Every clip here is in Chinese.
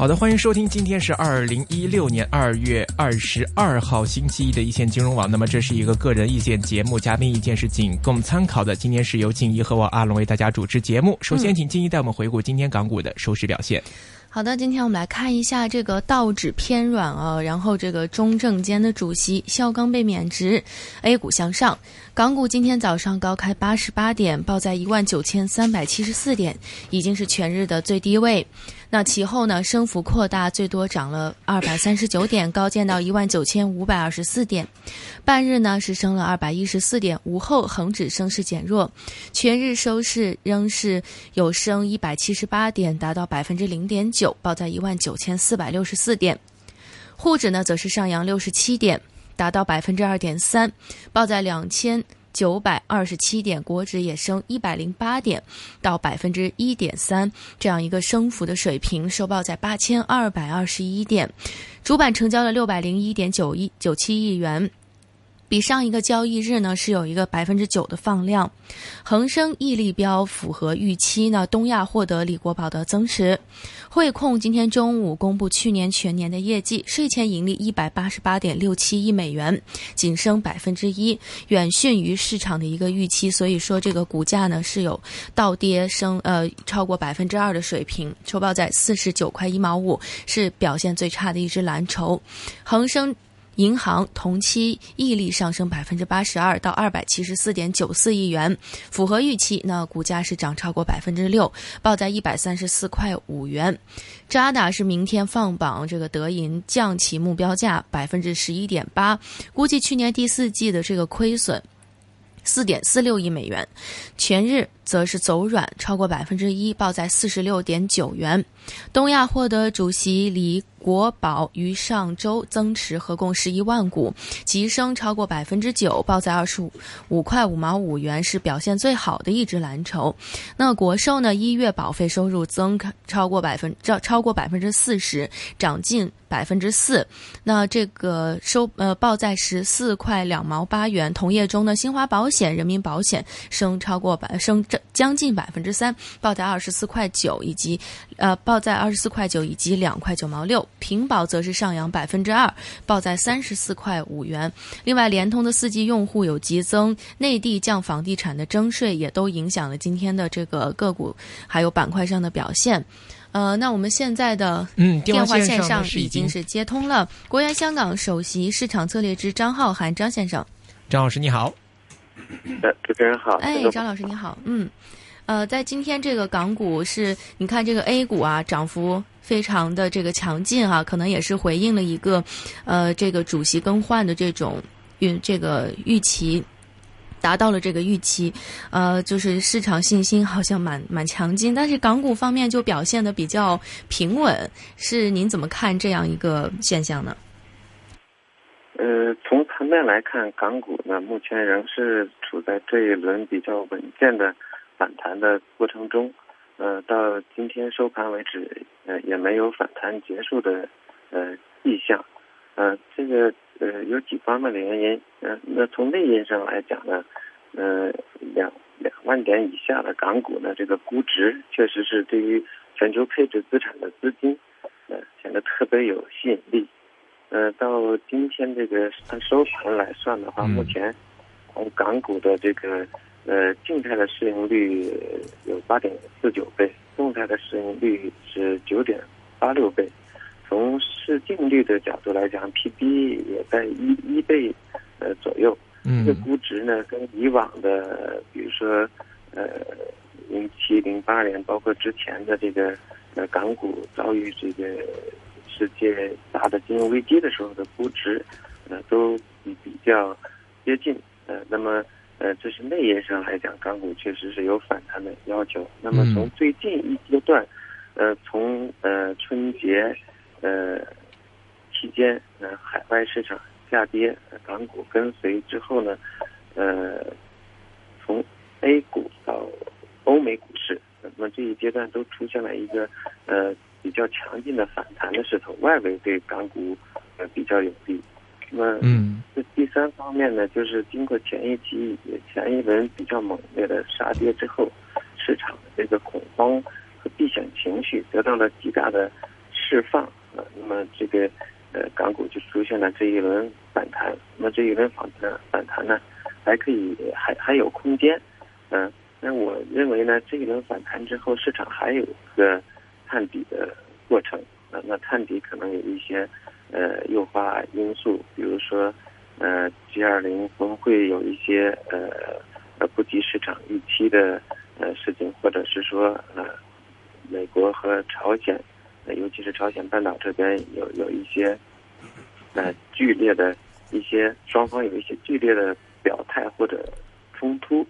好的，欢迎收听，今天是二零一六年二月二十二号星期一的一线金融网。那么这是一个个人意见节目，嘉宾意见是仅供参考的。今天是由静怡和我阿龙为大家主持节目。首先，请静怡带我们回顾今天港股的收市表现。好的，今天我们来看一下这个道指偏软啊，然后这个中证监的主席肖钢被免职，A 股向上，港股今天早上高开八十八点，报在一万九千三百七十四点，已经是全日的最低位。那其后呢，升幅扩大，最多涨了二百三十九点，高见到一万九千五百二十四点。半日呢是升了二百一十四点，午后恒指升势减弱，全日收市仍是有升一百七十八点，达到百分之零点九，报在一万九千四百六十四点。沪指呢则是上扬六十七点，达到百分之二点三，报在两千。九百二十七点，国指也升一百零八点，到百分之一点三，这样一个升幅的水平，收报在八千二百二十一点，主板成交了六百零一点九一九七亿元。比上一个交易日呢是有一个百分之九的放量，恒生毅力标符合预期呢，东亚获得李国宝的增持，汇控今天中午公布去年全年的业绩，税前盈利一百八十八点六七亿美元，仅升百分之一，远逊于市场的一个预期，所以说这个股价呢是有倒跌升呃超过百分之二的水平，收报在四十九块一毛五，是表现最差的一只蓝筹，恒生。银行同期溢利上升百分之八十二到二百七十四点九四亿元，符合预期。那股价是涨超过百分之六，报在一百三十四块五元。渣打是明天放榜，这个德银降其目标价百分之十一点八，估计去年第四季的这个亏损四点四六亿美元，全日。则是走软，超过百分之一，报在四十六点九元。东亚获得主席李国宝于上周增持合共十一万股，急升超过百分之九，报在二十五五块五毛五元，是表现最好的一只蓝筹。那国寿呢？一月保费收入增超过百分超超过百分之四十，涨近百分之四。那这个收呃报在十四块两毛八元。同业中呢，新华保险、人民保险升超过百升这。将近百分之三，报在二十四块九，以及呃报在二十四块九以及两块九毛六。平保则是上扬百分之二，报在三十四块五元。另外，联通的四 G 用户有急增，内地降房地产的征税也都影响了今天的这个个股还有板块上的表现。呃，那我们现在的嗯电话线上已经是接通了，国元香港首席市场策略之张浩涵张先生。张老师你好。呃，主持人好。哎，张老师你好。嗯，呃，在今天这个港股是，你看这个 A 股啊，涨幅非常的这个强劲啊，可能也是回应了一个，呃，这个主席更换的这种预这个预期，达到了这个预期，呃，就是市场信心好像蛮蛮强劲，但是港股方面就表现的比较平稳，是您怎么看这样一个现象呢？呃，从盘面来看，港股呢目前仍是处在这一轮比较稳健的反弹的过程中，呃，到今天收盘为止，呃，也没有反弹结束的呃迹象，呃，这个呃有几方面的原因，呃，那从内因上来讲呢，呃，两两万点以下的港股呢，这个估值确实是对于全球配置资产的资金，呃，显得特别有吸引力。呃，到今天这个按收盘来算的话，目前，从港股的这个呃静态的市盈率有八点四九倍，动态的市盈率是九点八六倍。从市净率的角度来讲，P/B 也在一一倍呃左右。嗯，这估值呢，跟以往的，比如说呃零七零八年，包括之前的这个呃港股遭遇这个。世界大的金融危机的时候的估值，呃，都比比较接近，呃，那么呃，这是内因上来讲，港股确实是有反弹的要求。那么从最近一阶段，呃，从呃春节呃期间，呃海外市场下跌，港股跟随之后呢，呃，从 A 股到欧美股市，那么这一阶段都出现了一个呃比较强劲的反弹的势头，外围对港股呃比较有利。那么，嗯，这第三方面呢，就是经过前一期前一轮比较猛烈的杀跌之后，市场的这个恐慌和避险情绪得到了极大的释放啊。那么这个呃港股就出现了这一轮反弹。那么这一轮反弹反弹呢，还可以还还有空间。嗯，那我认为呢，这一轮反弹之后，市场还有个探底的过程。那，那探底可能有一些。呃，诱发因素，比如说，呃，G 二零峰会有一些呃呃不及市场预期的呃事情，或者是说呃，美国和朝鲜，尤其是朝鲜半岛这边有有一些呃剧烈的一些双方有一些剧烈的表态或者冲突，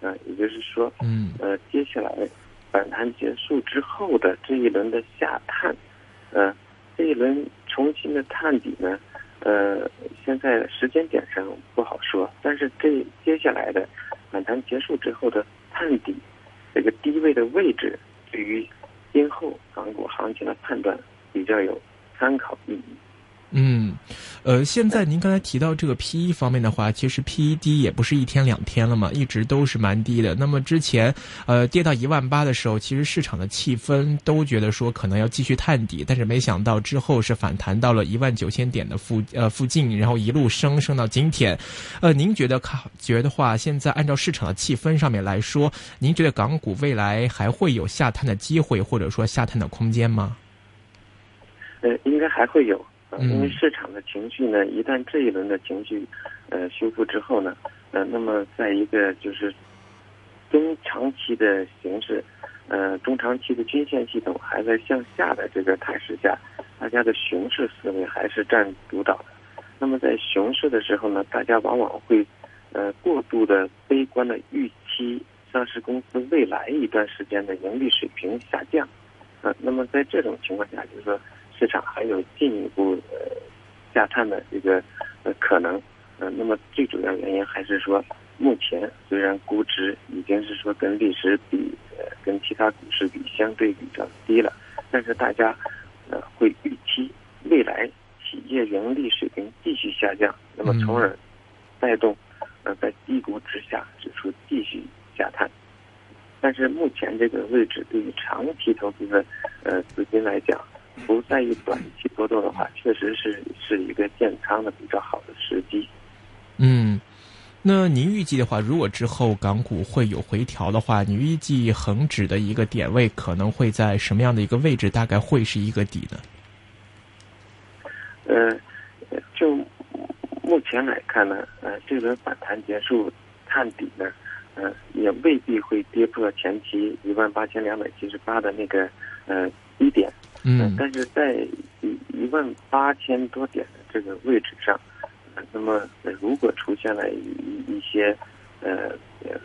呃，也就是说，嗯，呃，接下来反弹结束之后的这一轮的下探，呃。这一轮重新的探底呢，呃，现在时间点上不好说，但是这接下来的反弹结束之后的探底，这个低位的位置，对于今后港股行情的判断比较有参考意义。嗯，呃，现在您刚才提到这个 P E 方面的话，其实 P E 低也不是一天两天了嘛，一直都是蛮低的。那么之前，呃，跌到一万八的时候，其实市场的气氛都觉得说可能要继续探底，但是没想到之后是反弹到了一万九千点的附呃附近，然后一路升升到今天。呃，您觉得看觉得话，现在按照市场的气氛上面来说，您觉得港股未来还会有下探的机会，或者说下探的空间吗？呃，应该还会有。因为市场的情绪呢，一旦这一轮的情绪，呃，修复之后呢，呃，那么在一个就是中长期的形势，呃，中长期的均线系统还在向下的这个态势下，大家的熊市思维还是占主导的。那么在熊市的时候呢，大家往往会呃过度的悲观的预期上市公司未来一段时间的盈利水平下降，呃，那么在这种情况下，就是说。市场还有进一步呃下探的这个呃可能，呃，那么最主要原因还是说，目前虽然估值已经是说跟历史比呃跟其他股市比相对比较低了，但是大家呃会预期未来企业盈利水平继续下降，那么从而带动呃在低估值下指数继续下探，但是目前这个位置对于长期投资的呃资金来讲。不在意短期波动的话，确实是是一个建仓的比较好的时机。嗯，那您预计的话，如果之后港股会有回调的话，你预计恒指的一个点位可能会在什么样的一个位置？大概会是一个底呢？呃，就目前来看呢，呃，这轮反弹结束探底呢，呃，也未必会跌破前期一万八千两百七十八的那个呃。嗯，但是在一一万八千多点的这个位置上，那么如果出现了一一些呃呃，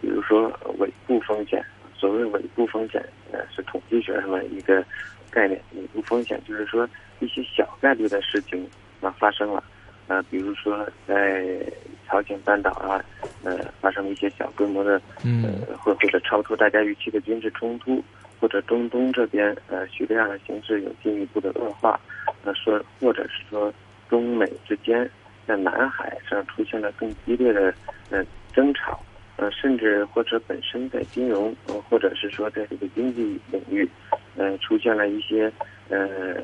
比如说尾部风险，所谓尾部风险，呃，是统计学上的一个概念。尾部风险就是说一些小概率的事情啊发生了，呃，比如说在朝鲜半岛啊，呃，发生了一些小规模的，呃，或或者超出大家预期的军事冲突。或者中东这边，呃，叙利亚的形势有进一步的恶化，呃，说或者是说中美之间在南海上出现了更激烈的呃争吵，呃，甚至或者本身在金融，呃，或者是说在这个经济领域，呃，出现了一些呃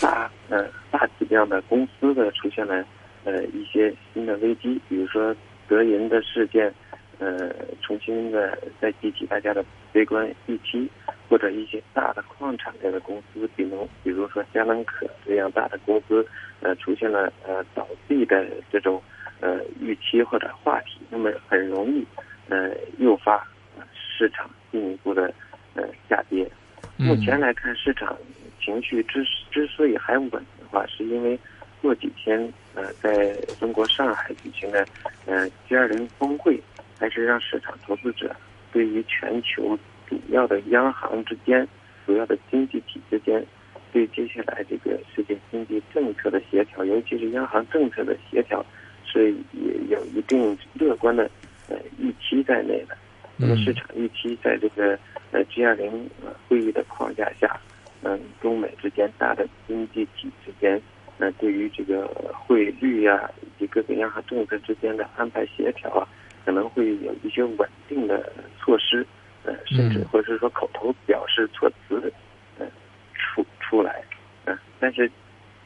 大呃大体量的公司的出现了呃一些新的危机，比如说德银的事件。呃，重新的再激起大家的悲观预期，或者一些大的矿产类的公司，比如比如说佳能可这样大的公司，呃，出现了呃倒闭的这种呃预期或者话题，那么很容易呃诱发市场进一步的呃下跌。目前来看，市场情绪之之所以还稳的话，是因为过几天呃在中国上海举行的呃 G 二零峰会。还是让市场投资者对于全球主要的央行之间、主要的经济体之间，对接下来这个世界经济政策的协调，尤其是央行政策的协调，是也有一定乐观的呃预期在内的。那么市场预期在这个呃 G 二零会议的框架下，嗯，中美之间大的经济体之间，呃，对于这个汇率呀以及各个央行政策之间的安排协调啊，可能会有一些稳定的措施，呃，甚至或者是说口头表示措辞，呃，出出来，嗯，但是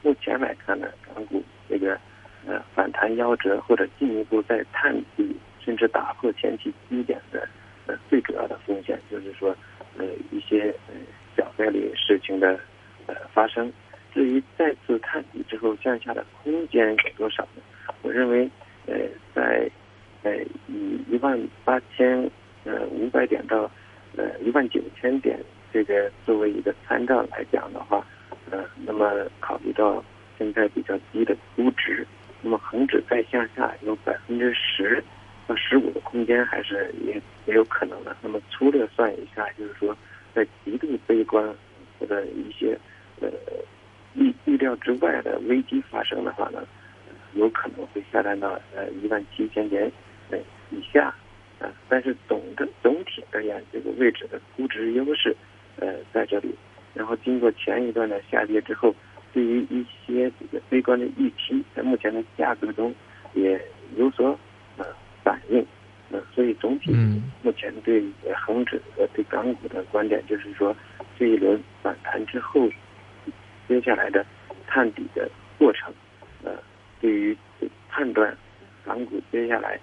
目前来看呢，港股这个呃反弹夭折或者进一步再探底，甚至打破前期低点的。呃，最主要的风险就是说，呃，一些呃小概率事情的呃发生。至于再次探底之后向下的空间有多少呢？我认为，呃，在呃以一万八千呃五百点到呃一万九千点这个作为一个参照来讲的话，呃，那么考虑到现在比较低的估值，那么恒指再向下有百分之十。到十五的空间还是也也有可能的。那么粗略算一下，就是说，在极度悲观或者一些呃预预料之外的危机发生的话呢，有可能会下探到呃一万七千点以下啊。但是总的总体而言，这个位置的估值优势呃在这里。然后经过前一段的下跌之后，对于一些这个悲观的预期，在目前的价格中也有所呃。反应，呃，所以总体目前对恒指和对港股的观点就是说，这一轮反弹之后，接下来的探底的过程，呃，对于判断港股接下来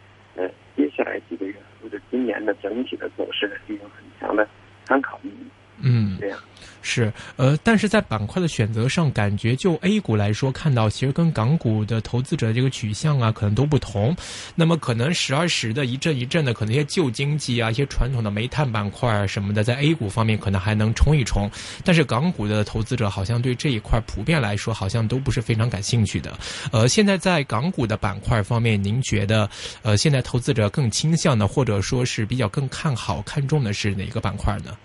下来几个月或者今年的整体的走势呢，具有很强的参考意义。嗯，这样是呃，但是在板块的选择上，感觉就 A 股来说，看到其实跟港股的投资者这个取向啊，可能都不同。那么可能时而时的一阵一阵的，可能一些旧经济啊，一些传统的煤炭板块啊什么的，在 A 股方面可能还能冲一冲。但是港股的投资者好像对这一块普遍来说，好像都不是非常感兴趣的。呃，现在在港股的板块方面，您觉得呃，现在投资者更倾向的，或者说是比较更看好、看重的是哪个板块呢？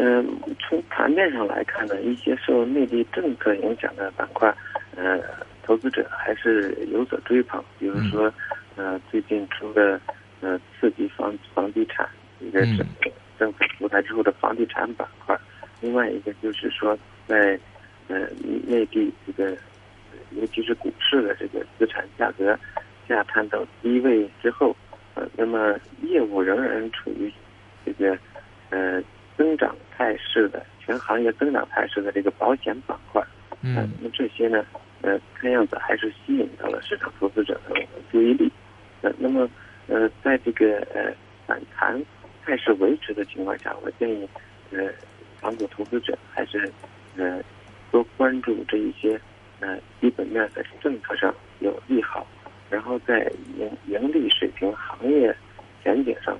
嗯，从盘面上来看呢，一些受内地政策影响的板块，呃，投资者还是有所追捧。比如说，呃，最近出的呃刺激房房地产，一个是政府出台之后的房地产板块，另外一个就是说，在呃内地这个，尤其是股市的这个资产价格下探到低位之后，呃，那么业务仍然处于这个呃增长。态势的全行业增长态势的这个保险板块，嗯，那么这些呢，呃，看样子还是吸引到了市场投资者的注意力。呃，那么，呃，在这个呃反弹态势维持的情况下，我建议，呃，港股投资者还是呃多关注这一些呃基本面的政策上有利好，然后在盈盈利水平、行业前景上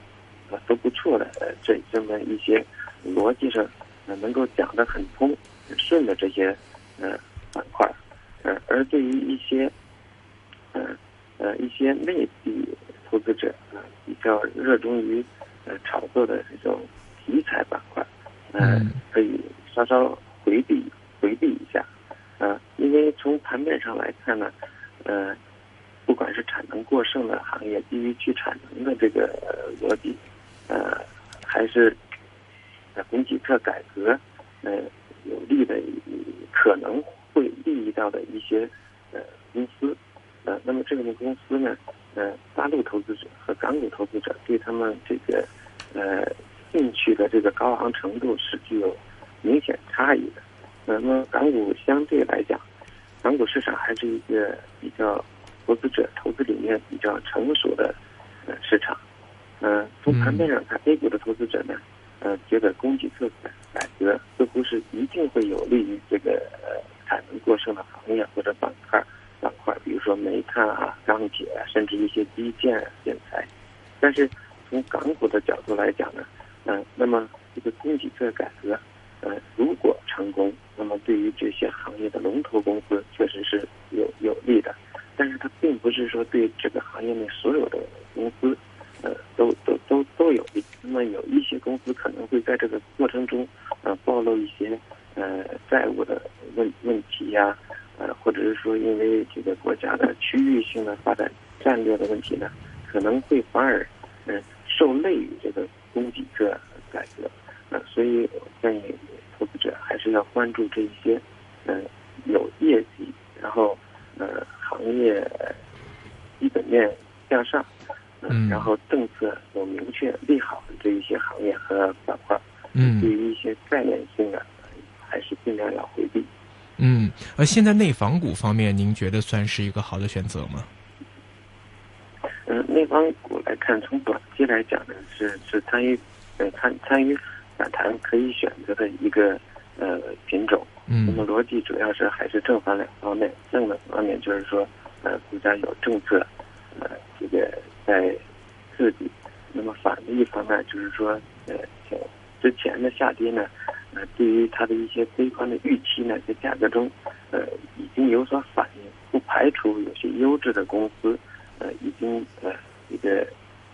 呃都不错的呃这这么一些。逻辑上，呃，能够讲得很通、很顺的这些，呃，板块，呃，而对于一些，呃，呃，一些内地投资者啊，比较热衷于，呃，炒作的这种题材板块，嗯，可以稍稍回避回避一下，啊，因为从盘面上来看呢，呃，不管是产能过剩的行业，基于去产能的这个逻辑，呃，还是。供给侧改革，呃，有利的可能会利益到的一些呃公司，呃，那么这个公司呢，呃，大陆投资者和港股投资者对他们这个呃兴趣的这个高昂程度是具有明显差异的。那么港股相对来讲，港股市场还是一个比较投资者投资理念比较成熟的呃市场。嗯，从盘面上看，A 股的投资者呢。呃，觉得供给侧改改革似乎是一定会有利于这个呃产能过剩的行业或者板块板块，比如说煤炭啊、钢铁啊，甚至一些基建建材。但是从港股的角度来讲呢，嗯，那么这个供给侧改革，呃，如果成功，那么对于这些行业的龙头公司确实是有有利的。但是它并不是说对这个行业内所有的公司。呃，都都都都有利。那么有一些公司可能会在这个过程中，呃，暴露一些呃债务的问问题呀，呃，或者是说因为这个国家的区域性的发展战略的问题呢，可能会反而嗯，受累于这个供给侧改革，呃，所以我建议投资者还是要关注这一些，嗯，有业绩，然后呃，行业基本面向上，嗯然后政策有明好的这一些行业和板块，嗯对于一些概念性的，还是尽量要回避。嗯，而，现在内房股方面，您觉得算是一个好的选择吗？嗯，内房股来看，从短期来讲呢，是是参与，呃，参参与反弹可以选择的一个呃品种。嗯那么嗯逻辑主要是还是正反两方面。正的方面就是说，呃，国家有政策，呃，这个在刺激。那么反的一方面就是说，呃，像之前的下跌呢，呃，对于它的一些悲观的预期呢，在价格中，呃，已经有所反应，不排除有些优质的公司，呃，已经呃这个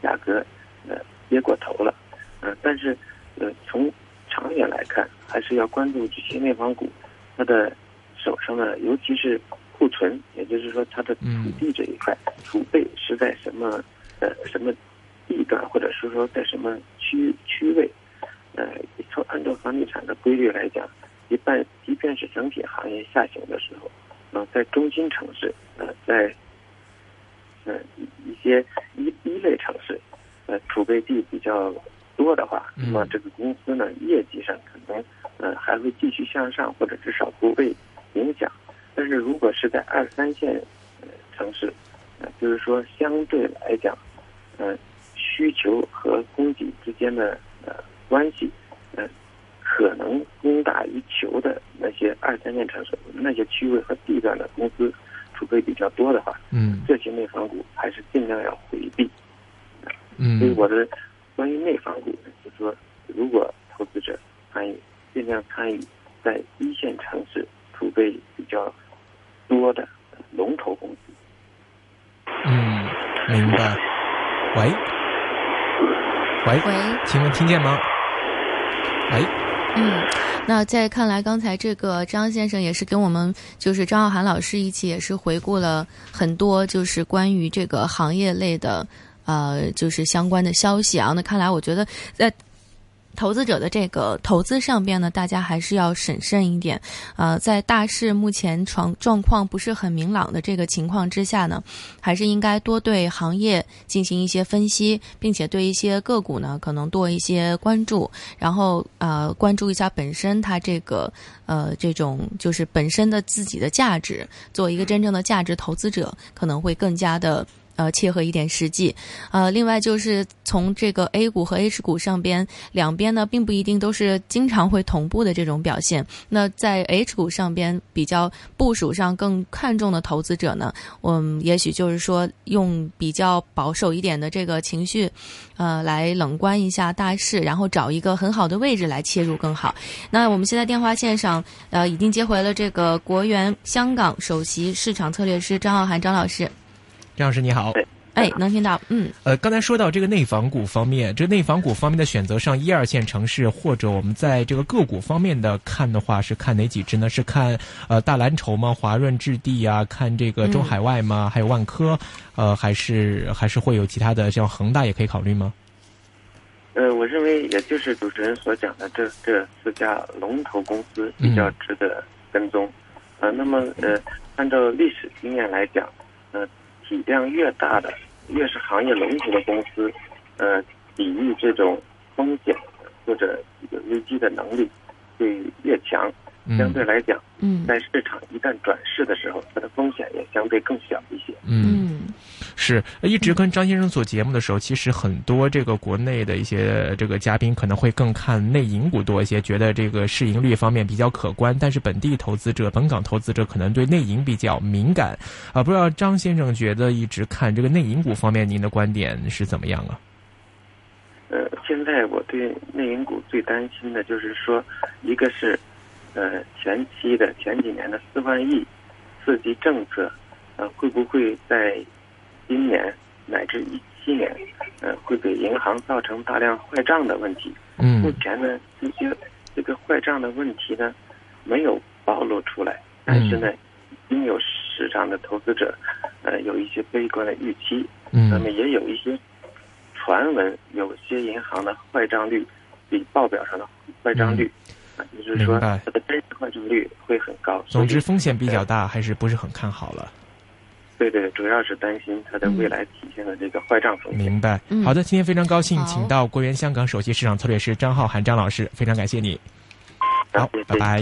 价格呃跌过头了，呃，但是呃从长远来看，还是要关注这些内房股，它的手上呢，尤其是库存，也就是说它的土地这一块、储备是在什么呃什么地段，或者是说在什么区区位，呃，从按照房地产的规律来讲，一般即便是整体行业下行的时候，呃，在中心城市，呃，在呃一一些一一类城市，呃，储备地比较多的话，那么这个公司呢，业绩上可能呃还会继续向上，或者至少不被影响。但是如果是在二三线呃城市，呃，就是说相对来讲，呃，需求和供给之间的呃关系，呃，可能供大于求的那些二三线城市那些区位和地段的公司储备比较多的话，嗯这些内房股还是尽量要回避。嗯所以嗯我的关于内房股呢，就是说，如果投资者参与，尽量参与在一线城市储备比较多的呃龙头公司。嗯，明白。喂喂，喂，请问听见吗？喂，嗯，那在看来，刚才这个张先生也是跟我们，就是张浩涵老师一起也是回顾了很多，就是关于这个行业类的，呃，就是相关的消息啊。那看来，我觉得在。投资者的这个投资上边呢，大家还是要审慎一点。呃，在大势目前状状况不是很明朗的这个情况之下呢，还是应该多对行业进行一些分析，并且对一些个股呢，可能多一些关注，然后呃，关注一下本身它这个呃这种就是本身的自己的价值，做一个真正的价值投资者，可能会更加的。呃，切合一点实际，呃，另外就是从这个 A 股和 H 股上边两边呢，并不一定都是经常会同步的这种表现。那在 H 股上边比较部署上更看重的投资者呢，嗯，也许就是说用比较保守一点的这个情绪，呃，来冷观一下大势，然后找一个很好的位置来切入更好。那我们现在电话线上，呃，已经接回了这个国元香港首席市场策略师张浩涵张老师。张老师你好。哎，能听到，嗯，呃，刚才说到这个内房股方面，这内房股方面的选择上，一二线城市或者我们在这个个股方面的看的话，是看哪几只呢？是看呃大蓝筹吗？华润置地啊，看这个中海外吗？还有万科，呃，还是还是会有其他的，像恒大也可以考虑吗？呃，我认为也就是主持人所讲的这这四家龙头公司比较值得跟踪。呃，那么呃，按照历史经验来讲，呃，体量越大的，越是行业龙头的公司，呃，抵御这种风险或者这个危机的能力会越强。相嗯对来讲，嗯在市场一旦转势的时候，它的风险也相对更小一些。嗯。嗯是，呃一直跟张先生做节目的时候，其实很多这个国内的一些这个嘉宾可能会更看内银股多一些，觉得这个市盈率方面比较可观。但是本地投资者、本港投资者可能对内银比较敏感啊。不知道张先生觉得一直看这个内银股方面，您的观点是怎么样啊？呃，现在我对内银股最担心的就是说，一个是，呃，前期的前几年的四万亿刺激政策，呃，会不会在今年乃至一七年，呃，会给银行造成大量坏账的问题？嗯目嗯前呢，这些这个坏账的问题呢，没有暴露出来，但是呢，已经有市场的投资者，呃，有一些悲观的预期，嗯那么嗯也有一些传闻有些银行的坏账率比报表上的坏账率，啊，也就是说它的真实坏账率会很高。总之风险比较大，还是不是很看好了。对对，主要是担心它的未来体现的这个坏账风险。明白。嗯好的，今天非常高兴，好请到国元香港首席市场策略师张浩涵张老师，非常感谢你。好谢谢，拜拜。